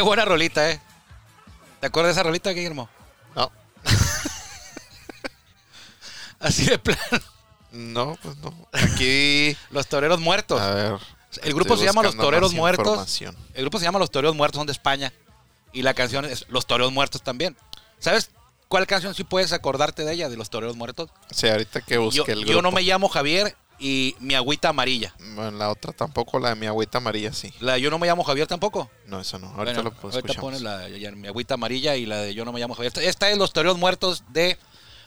buena rolita, ¿eh? ¿Te acuerdas de esa rolita, Guillermo? No. Así de plano. No, pues no. Aquí. Los toreros muertos. A ver. El grupo se llama Los Toreros Muertos. El grupo se llama Los Toreros Muertos, son de España. Y la canción es Los Toreros Muertos también. ¿Sabes cuál canción sí puedes acordarte de ella, de Los Toreros Muertos? Sí, ahorita que busque Yo, el yo grupo. no me llamo Javier y mi agüita amarilla. Bueno, la otra tampoco, la de mi agüita amarilla, sí. La de Yo no me llamo Javier tampoco. No, eso no. Ahorita Bueno, lo pues, ahorita pones la, ya, mi agüita amarilla y la de Yo no me llamo Javier. Esta, es Los Toreros Muertos de,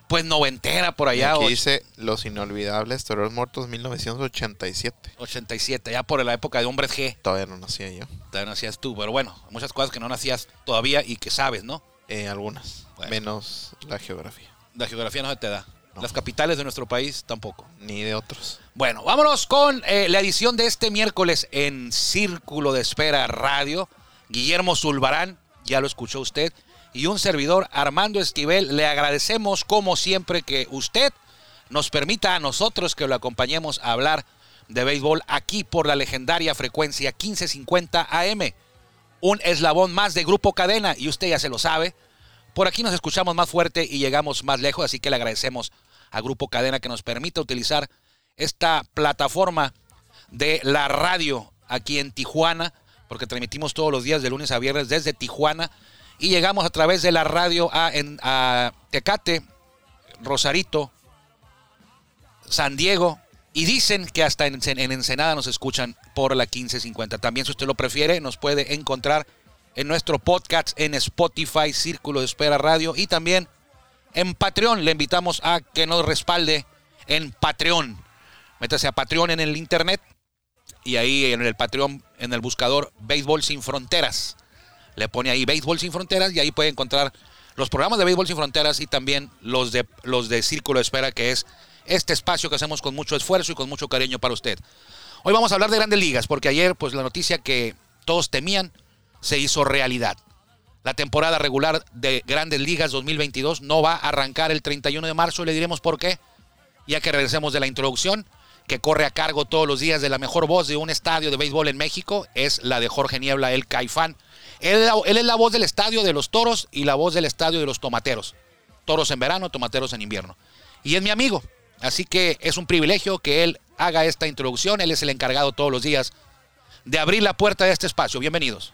pues, noventera por Y allá. aquí och- dice Los Inolvidables Toreros Muertos 1987. 87, ya por la época de Hombres G. Todavía no nacía yo. Todavía nacías tú, pero bueno, muchas cosas que no nacías todavía y que sabes, ¿no? Eh, algunas. Bueno. Menos la geografía. La geografía no se te da. No. Las capitales de nuestro país tampoco. Ni de otros. Bueno, vámonos con eh, la edición de este miércoles en Círculo de Espera Radio. Guillermo Zulbarán, ya lo escuchó usted, y un servidor Armando Esquivel. Le agradecemos como siempre que usted nos permita a nosotros que lo acompañemos a hablar de béisbol aquí por la legendaria frecuencia 1550 AM. Un eslabón más de Grupo Cadena y usted ya se lo sabe. Por aquí nos escuchamos más fuerte y llegamos más lejos, así que le agradecemos a Grupo Cadena que nos permita utilizar esta plataforma de la radio aquí en Tijuana, porque transmitimos todos los días de lunes a viernes desde Tijuana y llegamos a través de la radio a, en- a Tecate, Rosarito, San Diego y dicen que hasta en, en Ensenada nos escuchan por la 1550. También si usted lo prefiere nos puede encontrar en nuestro podcast en Spotify, Círculo de Espera Radio y también en Patreon. Le invitamos a que nos respalde en Patreon. Métase a Patreon en el internet y ahí en el Patreon, en el buscador Béisbol Sin Fronteras. Le pone ahí Béisbol Sin Fronteras y ahí puede encontrar los programas de Béisbol Sin Fronteras y también los de, los de Círculo de Espera, que es este espacio que hacemos con mucho esfuerzo y con mucho cariño para usted. Hoy vamos a hablar de grandes ligas, porque ayer pues la noticia que todos temían se hizo realidad. La temporada regular de Grandes Ligas 2022 no va a arrancar el 31 de marzo y le diremos por qué, ya que regresemos de la introducción, que corre a cargo todos los días de la mejor voz de un estadio de béisbol en México, es la de Jorge Niebla, el Caifán. Él, es la- él es la voz del estadio de los toros y la voz del estadio de los tomateros. Toros en verano, tomateros en invierno. Y es mi amigo, así que es un privilegio que él haga esta introducción. Él es el encargado todos los días de abrir la puerta de este espacio. Bienvenidos.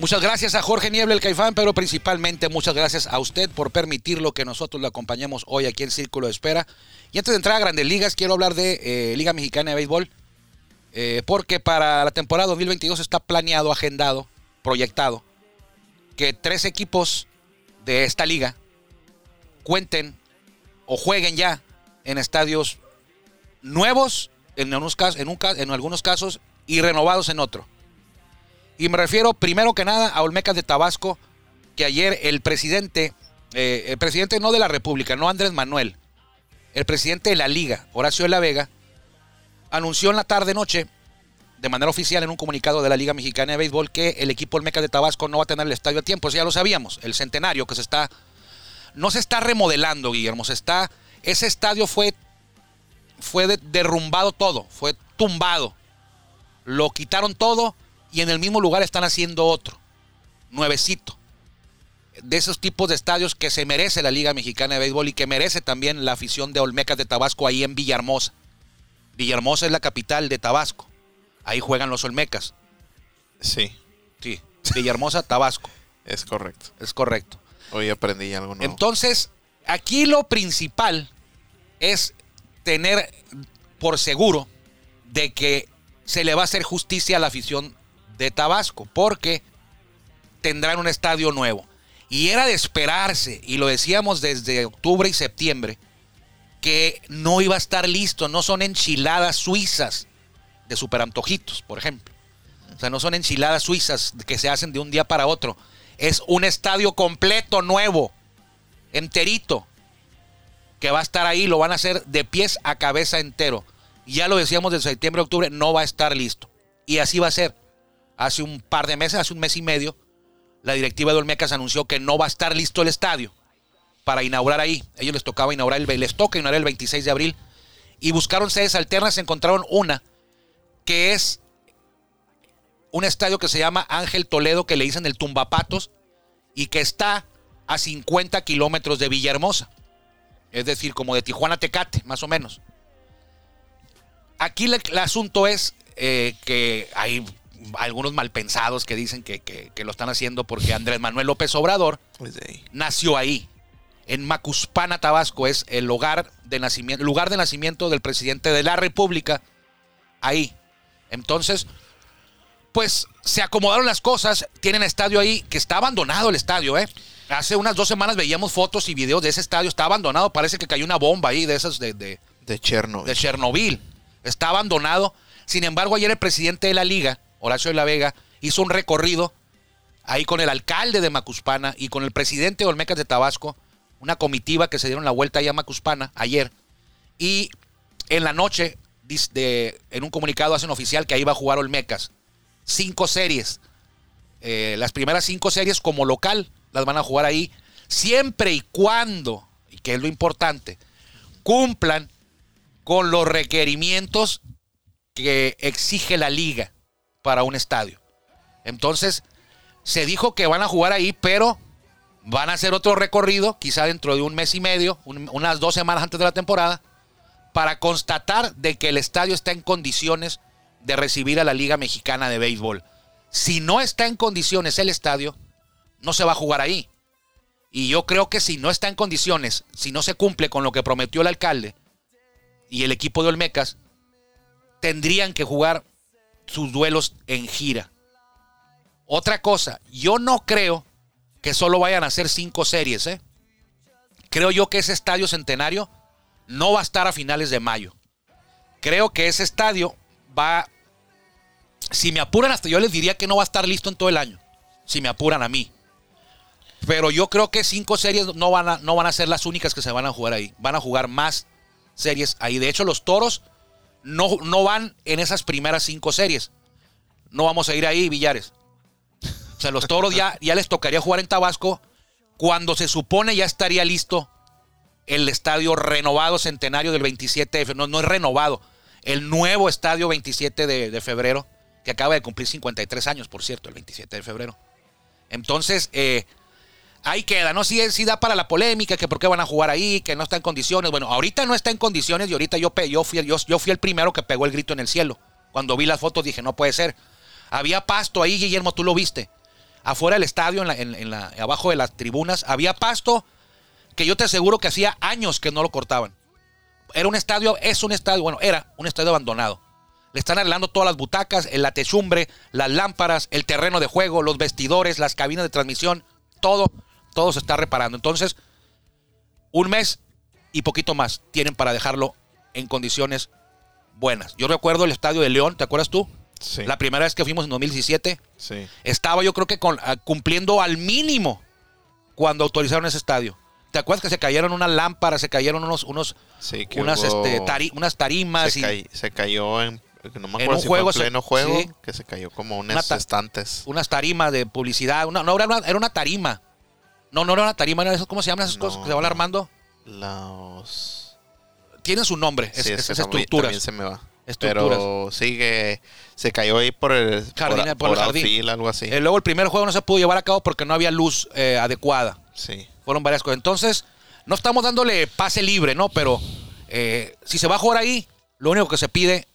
Muchas gracias a Jorge Niebla, el Caifán, pero principalmente muchas gracias a usted por permitirlo que nosotros lo acompañemos hoy aquí en Círculo de Espera. Y antes de entrar a Grandes Ligas, quiero hablar de eh, Liga Mexicana de Béisbol, eh, porque para la temporada 2022 está planeado, agendado, proyectado, que tres equipos de esta liga cuenten o jueguen ya en estadios nuevos en, unos cas- en un en algunos casos y renovados en otro. Y me refiero primero que nada a Olmecas de Tabasco, que ayer el presidente, eh, el presidente no de la República, no Andrés Manuel, el presidente de la Liga, Horacio de la Vega, anunció en la tarde-noche, de manera oficial en un comunicado de la Liga Mexicana de Béisbol, que el equipo Olmecas de Tabasco no va a tener el estadio a tiempo. Eso ya lo sabíamos, el centenario que se está. No se está remodelando, Guillermo, se está. Ese estadio fue. Fue de- derrumbado todo, fue tumbado. Lo quitaron todo y en el mismo lugar están haciendo otro, nuevecito. De esos tipos de estadios que se merece la Liga Mexicana de Béisbol y que merece también la afición de Olmecas de Tabasco ahí en Villahermosa. Villahermosa es la capital de Tabasco. Ahí juegan los Olmecas. Sí, Sí, Villahermosa, Tabasco. es correcto. Es correcto. Hoy aprendí algo nuevo. Entonces, aquí lo principal es tener por seguro de que se le va a hacer justicia a la afición de Tabasco, porque tendrán un estadio nuevo. Y era de esperarse, y lo decíamos desde octubre y septiembre, que no iba a estar listo, no son enchiladas suizas de superantojitos, por ejemplo. O sea, no son enchiladas suizas que se hacen de un día para otro. Es un estadio completo, nuevo, enterito, que va a estar ahí, lo van a hacer de pies a cabeza entero. Ya lo decíamos desde septiembre, octubre, no va a estar listo. Y así va a ser. Hace un par de meses, hace un mes y medio, la directiva de Olmecas anunció que no va a estar listo el estadio para inaugurar ahí. ellos les tocaba inaugurar el, les toca inaugurar el 26 de abril. Y buscaron sedes alternas, encontraron una que es un estadio que se llama Ángel Toledo, que le dicen el Tumbapatos, y que está a 50 kilómetros de Villahermosa. Es decir, como de Tijuana Tecate, más o menos. Aquí el, asunto es eh, que hay algunos malpensados que dicen que, que, lo están haciendo porque Andrés Manuel López Obrador Pues nació ahí. En Macuspana, Tabasco, es el hogar de nacimiento, lugar de nacimiento del presidente de la República. Ahí. Entonces, pues se acomodaron las cosas. Tienen estadio ahí, que está abandonado el estadio, ¿eh? Hace unas dos semanas veíamos fotos y videos de ese estadio. Está abandonado. Parece que cayó una bomba ahí de esas de, de, de Chernobyl. De Chernobyl. Está abandonado. Sin embargo, ayer el presidente de la liga, Horacio de la Vega, hizo un recorrido ahí con el alcalde de Macuspana y con el presidente de Olmecas de Tabasco, una comitiva que se dieron la vuelta allá a Macuspana ayer. Y en la noche, en un comunicado hacen oficial que ahí va a jugar Olmecas. Cinco series. Eh, las primeras cinco series como local las van a jugar ahí, siempre y cuando, y que es lo importante, cumplan con los requerimientos que exige la liga para un estadio. Entonces, se dijo que van a jugar ahí, pero van a hacer otro recorrido, quizá dentro de un mes y medio, unas dos semanas antes de la temporada, para constatar de que el estadio está en condiciones de recibir a la Liga Mexicana de Béisbol. Si no está en condiciones el estadio, no se va a jugar ahí. Y yo creo que si no está en condiciones, si no se cumple con lo que prometió el alcalde y el equipo de Olmecas, tendrían que jugar sus duelos en gira. Otra cosa, yo no creo que solo vayan a ser cinco series. ¿eh? Creo yo que ese estadio centenario no va a estar a finales de mayo. Creo que ese estadio va, si me apuran hasta yo les diría que no va a estar listo en todo el año, si me apuran a mí. Pero yo creo que cinco series no van, a, no van a ser las únicas que se van a jugar ahí. Van a jugar más series ahí. De hecho, los toros no, no van en esas primeras cinco series. No vamos a ir ahí, Villares. O sea, los toros ya, ya les tocaría jugar en Tabasco cuando se supone ya estaría listo el estadio renovado centenario del 27 de febrero. No, no es renovado. El nuevo estadio 27 de, febrero, que acaba de cumplir 53 años, por cierto, el 27 de febrero. Entonces, eh, ahí queda, ¿no? Sí, da para la polémica, que por qué van a jugar ahí, que no está en condiciones. Bueno, ahorita no está en condiciones y ahorita yo, yo, fui, yo, yo fui el primero que pegó el grito en el cielo. Cuando vi las fotos dije, no puede ser. Había pasto ahí, Guillermo, tú lo viste. Afuera del estadio, en la, abajo de las tribunas, había pasto que yo te aseguro que hacía años que no lo cortaban. Era un estadio, es un estadio, bueno, era un estadio abandonado. Le están arreglando todas las butacas, la techumbre, las lámparas, el terreno de juego, los vestidores, las cabinas de transmisión, todo todo se está reparando. Entonces, un mes y poquito más tienen para dejarlo en condiciones buenas. Yo recuerdo el estadio de León, ¿te acuerdas tú? Sí. La primera vez que fuimos en 2017. Sí. Estaba yo creo que ah, cumpliendo al mínimo cuando autorizaron ese estadio. ¿Te acuerdas que se cayeron unas lámparas, se cayeron unos, unos unas, este, unas tarimas? Se, y, se cayó en, no me acuerdo un juego, pleno juego, que se cayó como unas estantes. Unas tarimas de publicidad. Una, no, era una, era una tarima no, no era una tarima, era eso, ¿cómo se llaman esas cosas que se van armando? Los. Tienen su nombre, es, esas estructuras. También se me va. Pero sigue, se cayó ahí por el jardín, por, el jardín. algo así. Eh, luego el primer juego no se pudo llevar a cabo porque no había luz eh, adecuada. Sí. Fueron varias cosas. Entonces, no estamos dándole pase libre, ¿no? Pero eh, si se va a jugar ahí, lo único que se pide,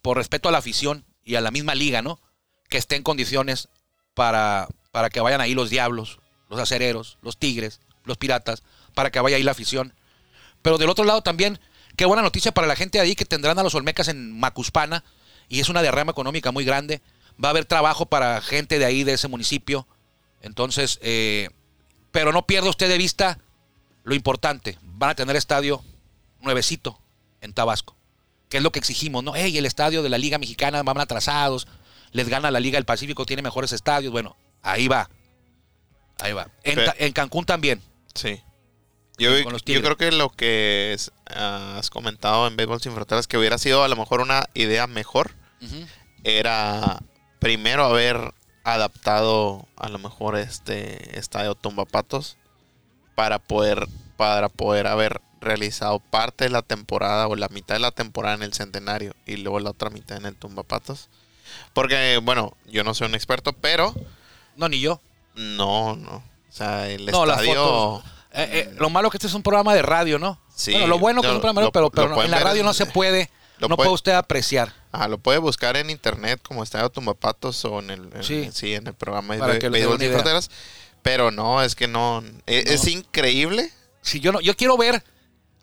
por respeto a la afición y a la misma liga, ¿no? Que esté en condiciones para, para que vayan ahí los diablos, los acereros, los tigres, los piratas, para que vaya ahí la afición. Pero del otro lado también, qué buena noticia para la gente ahí que tendrán a los Olmecas en Macuspana y es una derrama económica muy grande. Va a haber trabajo para gente de ahí, de ese municipio. Entonces, eh, pero no pierda usted de vista lo importante. Van a tener estadio nuevecito en Tabasco. que es lo que exigimos, ¿no? Hey, el estadio de la Liga Mexicana van atrasados, les gana la Liga del Pacífico, tiene mejores estadios. Bueno, ahí va. Ahí va. En, Cancún también. Sí. Yo, yo, creo que lo que has comentado en Béisbol Sin Fronteras, que hubiera sido a lo mejor una idea mejor, era primero haber adaptado a lo mejor este estadio Tumbapatos para poder para poder haber realizado parte de la temporada o la mitad de la temporada en el Centenario y luego la otra mitad en el Tumbapatos. Porque, bueno, yo no soy un experto, pero... No, ni yo. No, no. O sea, el estadio... Eh, eh, lo malo es que este es un programa de radio, ¿no? Sí. Bueno, lo bueno que es un programa de radio, pero, en la radio no se puede... no puede, usted apreciar. Ah, lo puede buscar en internet como Estadio Tumbapatos o en el, sí. en el programa de Béisbol de Fronteras. Pero no, es que no, e, es, increíble. Si yo no, yo quiero ver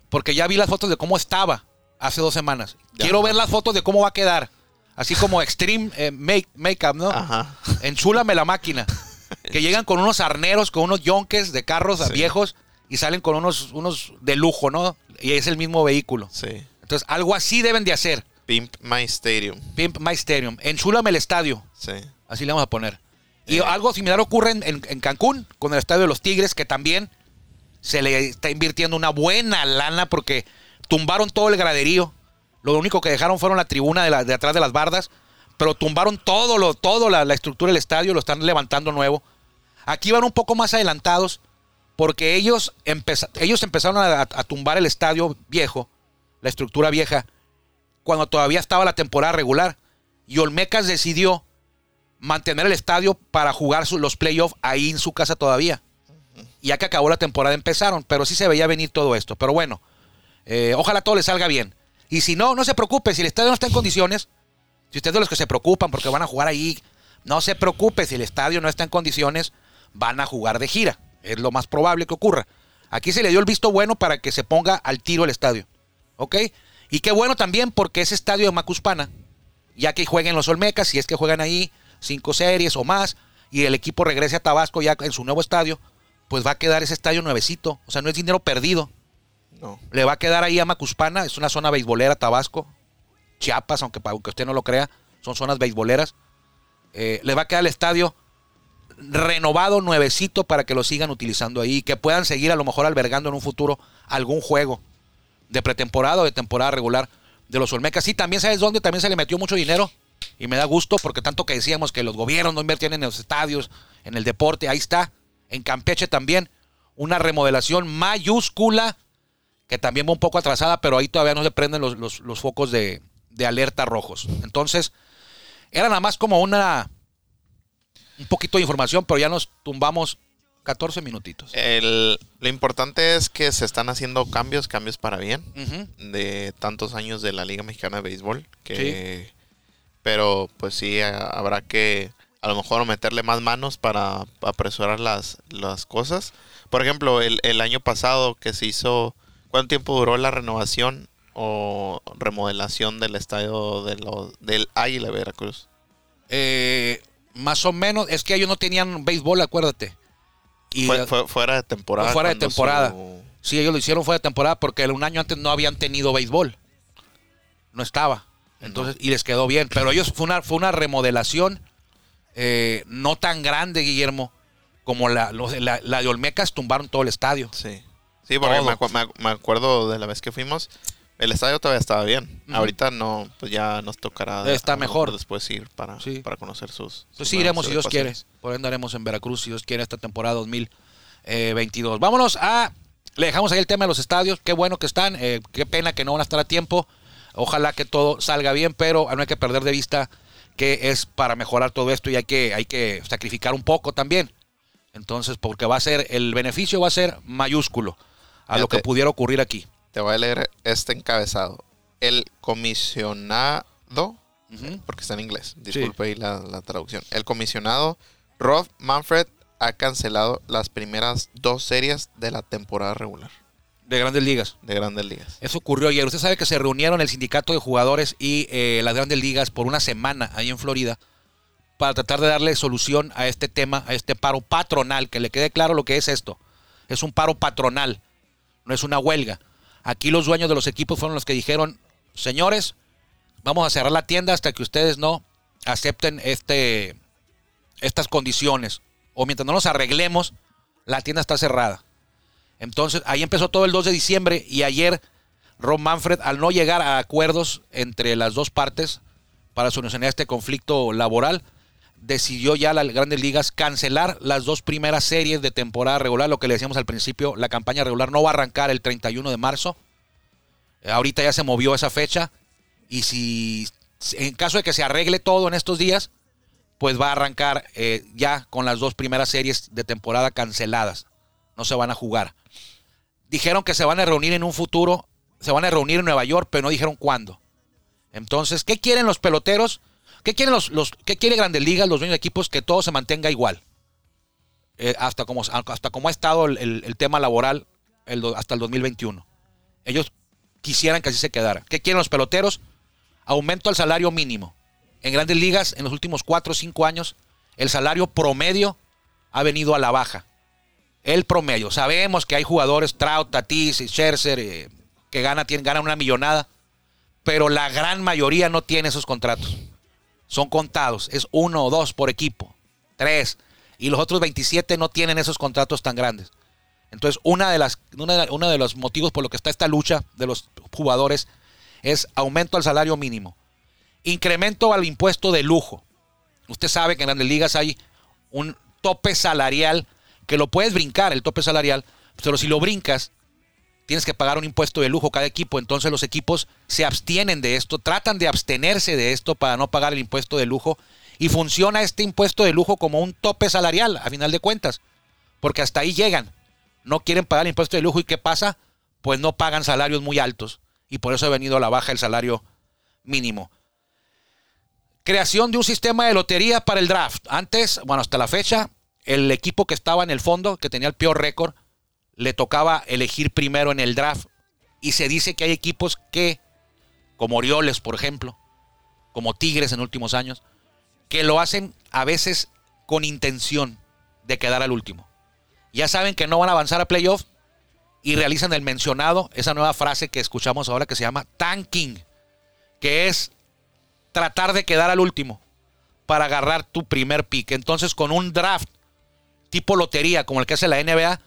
porque ya vi las fotos de cómo estaba hace dos semanas. Quiero ver las fotos de cómo va a quedar. Así como Extreme eh, make, Makeup, ¿no? Ajá. Enchúlame la máquina. Que llegan con unos arneros, con unos yonques de carros viejos y salen con unos, unos de lujo, ¿no? Y es el mismo vehículo. Sí. Entonces, algo así deben de hacer. Pimp My Stadium. Pimp My Stadium. Enchúlame el estadio. Sí. Así le vamos a poner. Y eh. algo similar ocurre en, en, Cancún, con el estadio de los Tigres, que también se le está invirtiendo una buena lana porque tumbaron todo el graderío. Lo único que dejaron fueron la tribuna de, de atrás de las bardas, pero tumbaron todo, lo, todo la, estructura del estadio, lo están levantando nuevo. Aquí van un poco más adelantados porque ellos, ellos empezaron a, a tumbar el estadio viejo, la estructura vieja, cuando todavía estaba la temporada regular. Y Olmecas decidió mantener el estadio para jugar los playoffs ahí en su casa todavía ya que acabó la temporada empezaron, pero sí se veía venir todo esto. Pero bueno, eh, ojalá todo le salga bien. Y si no, no se preocupe, si el estadio no está en condiciones, si usted es de los que se preocupan porque van a jugar ahí, no se preocupe, si el estadio no está en condiciones, van a jugar de gira. Es lo más probable que ocurra. Aquí se le dio el visto bueno para que se ponga al tiro el estadio. ¿Ok? Y qué bueno también porque ese estadio de Macuspana, ya que jueguen los Olmecas, si es que juegan ahí cinco series o más, y el equipo regrese a Tabasco ya en su nuevo estadio, pues va a quedar ese estadio nuevecito. O sea, no es dinero perdido. No. Le va a quedar ahí a Macuspana, es una zona beisbolera, Tabasco, Chiapas, aunque, aunque usted no lo crea, son zonas beisboleras. Eh, le va a quedar el estadio renovado, nuevecito, para que lo sigan utilizando ahí, que puedan seguir a lo mejor albergando en un futuro algún juego de pretemporada o de temporada regular de los Olmecas. Sí, también sabes dónde también se le metió mucho dinero y me da gusto porque tanto que decíamos que los gobiernos no invertían en los estadios, en el deporte, ahí está en Campeche también, una remodelación mayúscula, que también va un poco atrasada, pero ahí todavía no se prenden los, focos de, alerta rojos. Entonces, era nada más como una un poquito de información, pero ya nos tumbamos 14 minutitos. lo importante es que se están haciendo cambios, cambios para bien, de tantos años de la Liga Mexicana de Béisbol, que, pero pues sí, habrá que a lo mejor meterle más manos para apresurar las, las cosas. Por ejemplo, el, el año pasado que se hizo, ¿cuánto tiempo duró la renovación o remodelación del estadio de del Águila Veracruz? Eh, más o menos, es que ellos no tenían béisbol, acuérdate. Y, fue, fuera de temporada. fuera de temporada. Sí, ellos lo hicieron fuera de temporada porque un año antes no habían tenido béisbol. No estaba. Entonces, y les quedó bien. Pero ellos fue una, fue una remodelación eh, no tan grande, Guillermo, como la, la, de Olmecas tumbaron todo el estadio. Sí, sí porque me, acuerdo de la vez que fuimos, el estadio todavía estaba bien. Ahorita no, pues ya nos tocará. Está mejor. Después ir para, para conocer sus. pues sí, iremos si Dios quiere. Por ahí andaremos en Veracruz si Dios quiere esta temporada 2022. Vámonos a. Le dejamos ahí el tema de los estadios. Qué bueno que están. Eh, qué pena que no van a estar a tiempo. Ojalá que todo salga bien, pero no hay que perder de vista que es para mejorar todo esto y hay que, hay que sacrificar un poco también. Entonces, porque va a ser, el beneficio va a ser mayúsculo a lo que pudiera ocurrir aquí. Te voy a leer este encabezado. El comisionado, porque está en inglés, disculpe ahí la, la, traducción. El comisionado Rob Manfred ha cancelado las primeras dos series de la temporada regular. De grandes ligas. De grandes ligas. Eso ocurrió ayer. Usted sabe que se reunieron el sindicato de jugadores y eh, las grandes ligas por una semana ahí en Florida para tratar de darle solución a este tema, a este paro patronal. Que le quede claro lo que es esto. Es un paro patronal, no es una huelga. Aquí los dueños de los equipos fueron los que dijeron, señores, vamos a cerrar la tienda hasta que ustedes no acepten este, estas condiciones. O mientras no nos arreglemos, la tienda está cerrada. Entonces, ahí empezó todo el 2 de diciembre y ayer Ron Manfred, al no llegar a acuerdos entre las dos partes para solucionar este conflicto laboral, decidió ya las grandes ligas cancelar las dos primeras series de temporada regular. Lo que le decíamos al principio, la campaña regular no va a arrancar el 31 de marzo. Ahorita ya se movió esa fecha. Y si en caso de que se arregle todo en estos días, pues va a arrancar eh, ya con las dos primeras series de temporada canceladas. No se van a jugar. Dijeron que se van a reunir en un futuro, se van a reunir en Nueva York, pero no dijeron cuándo. Entonces, ¿qué quieren los peloteros? ¿Qué quieren los, los qué quiere Grandes Ligas, los dueños de equipos? Que todo se mantenga igual. Eh, hasta, como, hasta como ha estado el, tema laboral hasta el 2021. Ellos quisieran que así se quedara. ¿Qué quieren los peloteros? Aumento al salario mínimo. En Grandes Ligas, en los últimos 4 o 5 años, el salario promedio ha venido a la baja. El promedio. Sabemos que hay jugadores, Trout, Tatis, Scherzer, eh, que tienen, ganan una millonada, pero la gran mayoría no tiene esos contratos son contados. Es uno o dos por equipo. Tres. Y los otros 27 no tienen esos contratos tan grandes. Entonces, una de las, uno de los motivos por lo que está esta lucha de los jugadores es aumento al salario mínimo. Incremento al impuesto de lujo. Usted sabe que en grandes ligas hay un tope salarial que lo puedes brincar, el tope salarial, pero si lo brincas, tienes que pagar un impuesto de lujo cada equipo, entonces los equipos se abstienen de esto, tratan de abstenerse de esto para no pagar el impuesto de lujo y funciona este impuesto de lujo como un tope salarial a final de cuentas, porque hasta ahí llegan, no quieren pagar el impuesto de lujo y ¿qué pasa? Pues no pagan salarios muy altos y por eso ha venido a la baja el salario mínimo. Creación de un sistema de lotería para el draft. Antes, bueno, hasta la fecha, el equipo que estaba en el fondo, que tenía el peor récord, le tocaba elegir primero en el draft. Y se dice que hay equipos que, como Orioles, por ejemplo, como Tigres en últimos años, que lo hacen a veces con intención de quedar al último. Ya saben que no van a avanzar a playoff y realizan el mencionado, esa nueva frase que escuchamos ahora que se llama tanking, que es tratar de quedar al último para agarrar tu primer pick. Entonces, con un draft tipo lotería como el que hace la NBA,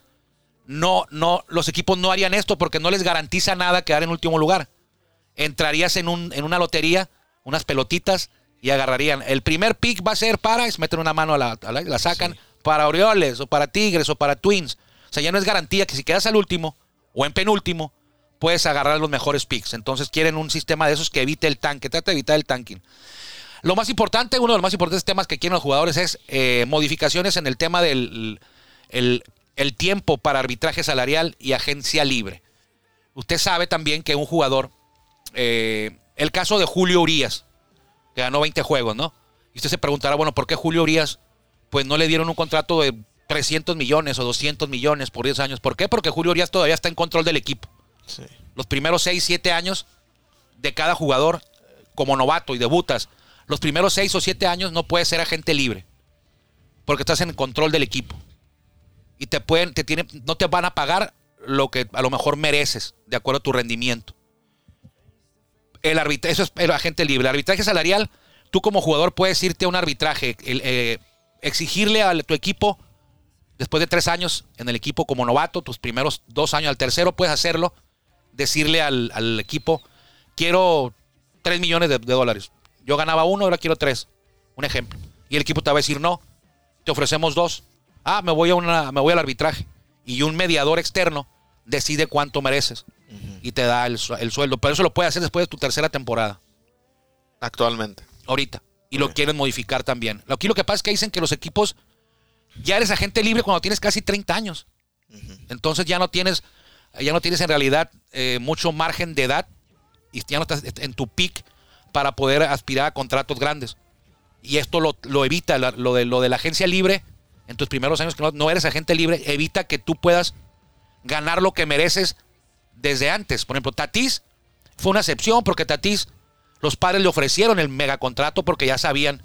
no, no, los equipos no harían esto porque no les garantiza nada quedar en último lugar. Entrarías en, un, en una lotería, unas pelotitas y agarrarían. El primer pick va a ser para, es meten una mano a la, la, sacan, para Orioles o para Tigres o para Twins. O sea, ya no es garantía que si quedas al último o en penúltimo, puedes agarrar los mejores picks. Entonces quieren un sistema de esos que evite el tanque, trata de evitar el tanking. Lo más importante, uno de los más importantes temas que quieren los jugadores es eh, modificaciones en el tema del el, el tiempo para arbitraje salarial y agencia libre. Usted sabe también que un jugador, eh, el caso de Julio Urias, que ganó 20 juegos, ¿no? Y usted se preguntará, bueno, ¿por qué Julio Urias pues no le dieron un contrato de 300 millones o 200 millones por 10 años? ¿Por qué? Porque Julio Urias todavía está en control del equipo. Los primeros 6, 7 años de cada jugador como novato y debutas, los primeros 6 o 7 años no puedes ser agente libre, porque estás en control del equipo y te pueden, te tienen, no te van a pagar lo que a lo mejor mereces, de acuerdo a tu rendimiento. El arbitraje, eso es el agente libre. El arbitraje salarial, tú como jugador puedes irte a un arbitraje, eh, exigirle a tu equipo, después de tres años en el equipo como novato, tus primeros dos años, al tercero puedes hacerlo, decirle al, equipo, quiero tres millones de, de, dólares. Yo ganaba uno, ahora quiero tres. Un ejemplo. Y el equipo te va a decir, no, te ofrecemos dos. Ah, me voy, a una, me voy al arbitraje. Y un mediador externo decide cuánto mereces y te da el, sueldo. Pero eso lo puede hacer después de tu tercera temporada. Actualmente. Ahorita. Y lo quieren modificar también. Aquí lo que pasa es que dicen que los equipos ya eres agente libre cuando tienes casi 30 años. Entonces ya no tienes, ya no tienes en realidad eh, mucho margen de edad y ya no estás en tu peak para poder aspirar a contratos grandes. Y esto lo, evita, lo de, lo de la agencia libre en tus primeros años que no, eres agente libre, evita que tú puedas ganar lo que mereces desde antes. Por ejemplo, Tatis fue una excepción porque Tatis, los padres le ofrecieron el megacontrato porque ya sabían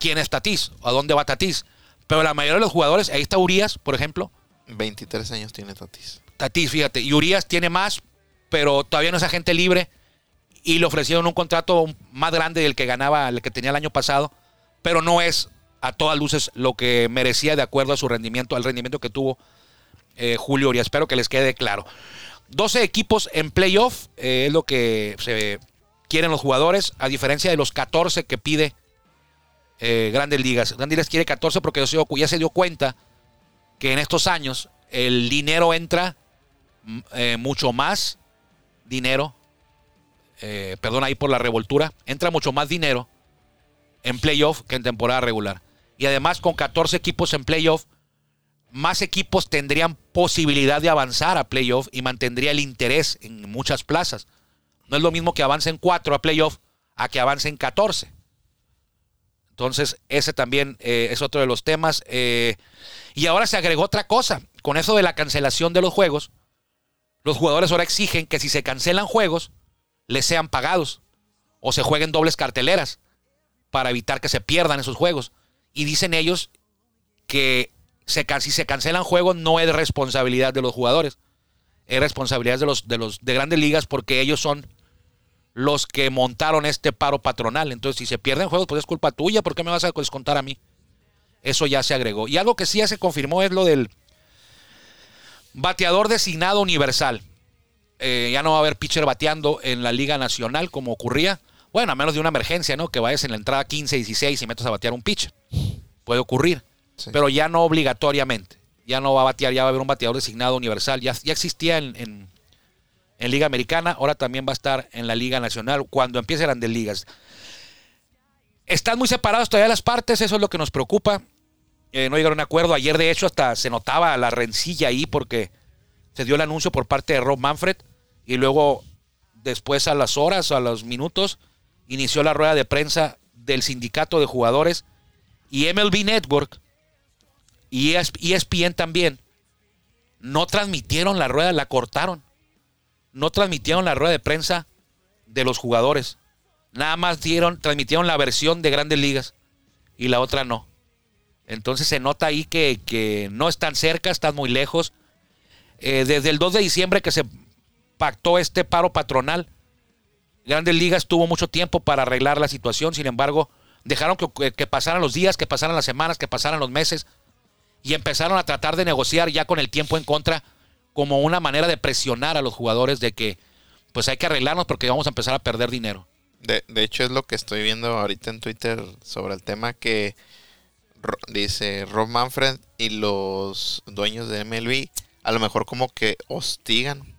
quién es Tatis, a dónde va Tatis. Pero la mayoría de los jugadores, ahí está Urias, por ejemplo. 23 años tiene Tatis. Tatis, fíjate. Y Urias tiene más, pero todavía no es agente libre y le ofrecieron un contrato más grande del que ganaba, el que tenía el año pasado, pero no es a todas luces lo que merecía de acuerdo a su rendimiento, al rendimiento que tuvo eh, Julio Urias. Espero que les quede claro. 12 equipos en playoff eh, es lo que quieren los jugadores, a diferencia de los 14 que pide eh, Grandes Ligas. Grandes Ligas quiere 14 porque ya se dio cuenta que en estos años el dinero entra mm, mucho más dinero, perdón ahí por la revoltura, entra mucho más dinero en playoff que en temporada regular. Y además con 14 equipos en playoff, más equipos tendrían posibilidad de avanzar a playoff y mantendría el interés en muchas plazas. No es lo mismo que avancen 4 a playoff a que avancen 14. Entonces, ese también eh, es otro de los temas. Eh, y ahora se agregó otra cosa. Con eso de la cancelación de los juegos, los jugadores ahora exigen que si se cancelan juegos, les sean pagados o se jueguen dobles carteleras para evitar que se pierdan esos juegos. Y dicen ellos que si se cancelan juegos no es responsabilidad de los jugadores, es responsabilidad de los, de los de grandes ligas porque ellos son los que montaron este paro patronal. Entonces, si se pierden juegos, pues es culpa tuya. ¿Por qué me vas a descontar a mí? Eso ya se agregó. Y algo que sí ya se confirmó es lo del bateador designado universal. Eh, ya no va a haber pitcher bateando en la Liga Nacional como ocurría. Bueno, a menos de una emergencia, ¿no? Que vayas en la entrada 15, 16 y metas a batear un pitcher. Puede ocurrir. Pero ya no obligatoriamente. Ya no va a batear, ya va a haber un bateador designado universal. Ya, ya existía en en Liga Americana, ahora también va a estar en la Liga Nacional cuando empiece Grandes Ligas. Están muy separados todavía las partes, eso es lo que nos preocupa. Eh, no llegaron a un acuerdo. Ayer, de hecho, hasta se notaba la rencilla ahí porque se dio el anuncio por parte de Rob Manfred y luego, después, a las horas, a los minutos, inició la rueda de prensa del sindicato de jugadores y MLB Network y ESPN también no transmitieron la rueda, la cortaron no transmitieron la rueda de prensa de los jugadores. Nada más dieron, transmitieron la versión de grandes ligas y la otra no. Entonces se nota ahí que, no están cerca, están muy lejos. Eh, desde el 2 de diciembre que se pactó este paro patronal, Grandes Ligas tuvo mucho tiempo para arreglar la situación, sin embargo, dejaron que, pasaran los días, que pasaran las semanas, que pasaran los meses y empezaron a tratar de negociar ya con el tiempo en contra como una manera de presionar a los jugadores de que pues hay que arreglarnos porque vamos a empezar a perder dinero. De, de hecho es lo que estoy viendo ahorita en Twitter sobre el tema que dice Rob Manfred y los dueños de MLB a lo mejor como que hostigan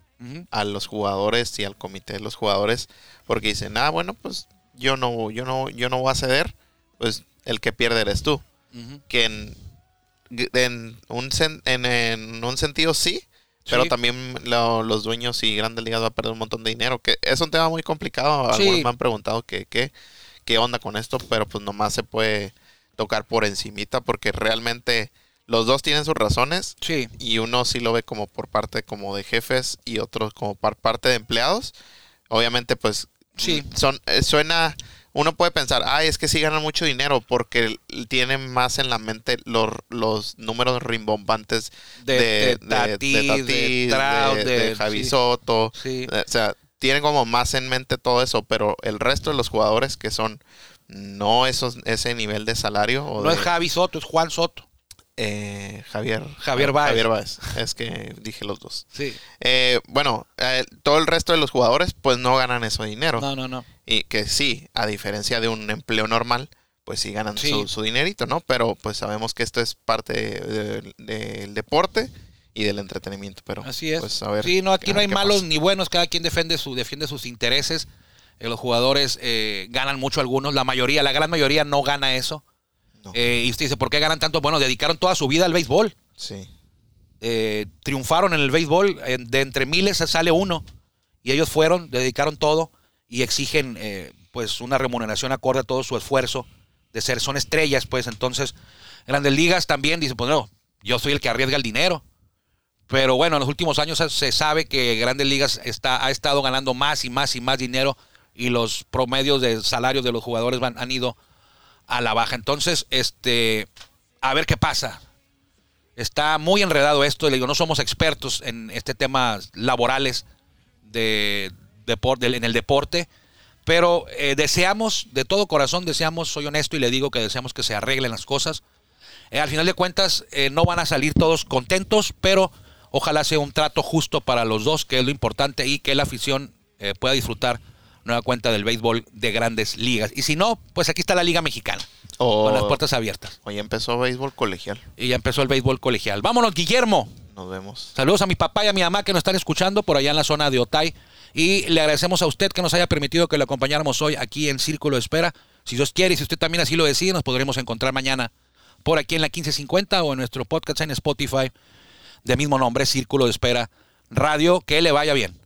a los jugadores y al comité de los jugadores porque dicen, ah, bueno, pues yo no, yo no, yo no voy a ceder, pues el que pierde eres tú. Que en, en, un, en, en, un sentido sí, pero también los dueños y grandes ligas van a perder un montón de dinero. Que es un tema muy complicado. Algunos me han preguntado qué qué onda con esto, pero pues nomás se puede tocar por encimita porque realmente los dos tienen sus razones. Sí. Y uno sí lo ve como por parte como de jefes y otro como por parte de empleados. Obviamente pues sí. son eh, suena uno puede pensar, ay, es que sí ganan mucho dinero porque tienen más en la mente los, los números rimbombantes de, de, de, de, Javi Soto. O sea, tienen como más en mente todo eso, pero el resto de los jugadores que son no esos, ese nivel de salario. O no es Javi Soto, es Juan Soto. Eh, Javier. Javier Baez. Javier Baez. Es que dije los dos. Sí. Eh, bueno, eh, todo el resto de los jugadores pues no ganan ese dinero. No, no, no. Y que sí, a diferencia de un empleo normal, pues sí ganan Su, dinerito, ¿no? Pero pues sabemos que esto es parte del deporte y del entretenimiento. Pero así es. Pues, a ver, sí, no, aquí no hay malos ni buenos, cada quien defiende, su, defiende sus intereses. los jugadores ganan mucho algunos, la mayoría, la gran mayoría no gana eso. Eh, y usted dice, ¿por qué ganan tanto? Bueno, dedicaron toda su vida al béisbol. Sí. Eh, triunfaron en el béisbol. de entre miles sale uno. Y ellos fueron, dedicaron todo y exigen eh, pues una remuneración acorde a todo su esfuerzo de ser, son estrellas, pues entonces, grandes ligas también dicen, pues no, yo soy el que arriesga el dinero. Pero bueno, en los últimos años se sabe que Grandes Ligas está, ha estado ganando más y más y más dinero y los promedios de salarios de los jugadores van, han ido a la baja. Entonces, este, a ver qué pasa. Está muy enredado esto, le digo, no somos expertos en este tema laborales de, en el deporte. Pero eh, deseamos, de todo corazón, deseamos, soy honesto y le digo que deseamos que se arreglen las cosas. Eh, al final de cuentas, eh, no van a salir todos contentos, pero ojalá sea un trato justo para los dos, que es lo importante, y que la afición pueda disfrutar nueva cuenta del béisbol de grandes ligas. Y si no, pues aquí está la Liga Mexicana. con las puertas abiertas. Hoy empezó béisbol colegial. Y ya empezó el béisbol colegial. Vámonos, Guillermo. Nos vemos. Saludos a mi papá y a mi mamá que nos están escuchando por allá en la zona de Otay. Y le agradecemos a usted que nos haya permitido que le acompañáramos hoy aquí en Círculo de Espera. Si Dios quiere y si usted también así lo decide, nos podremos encontrar mañana por aquí en la 1550 o en nuestro podcast en Spotify de mismo nombre, Círculo de Espera Radio. Que le vaya bien.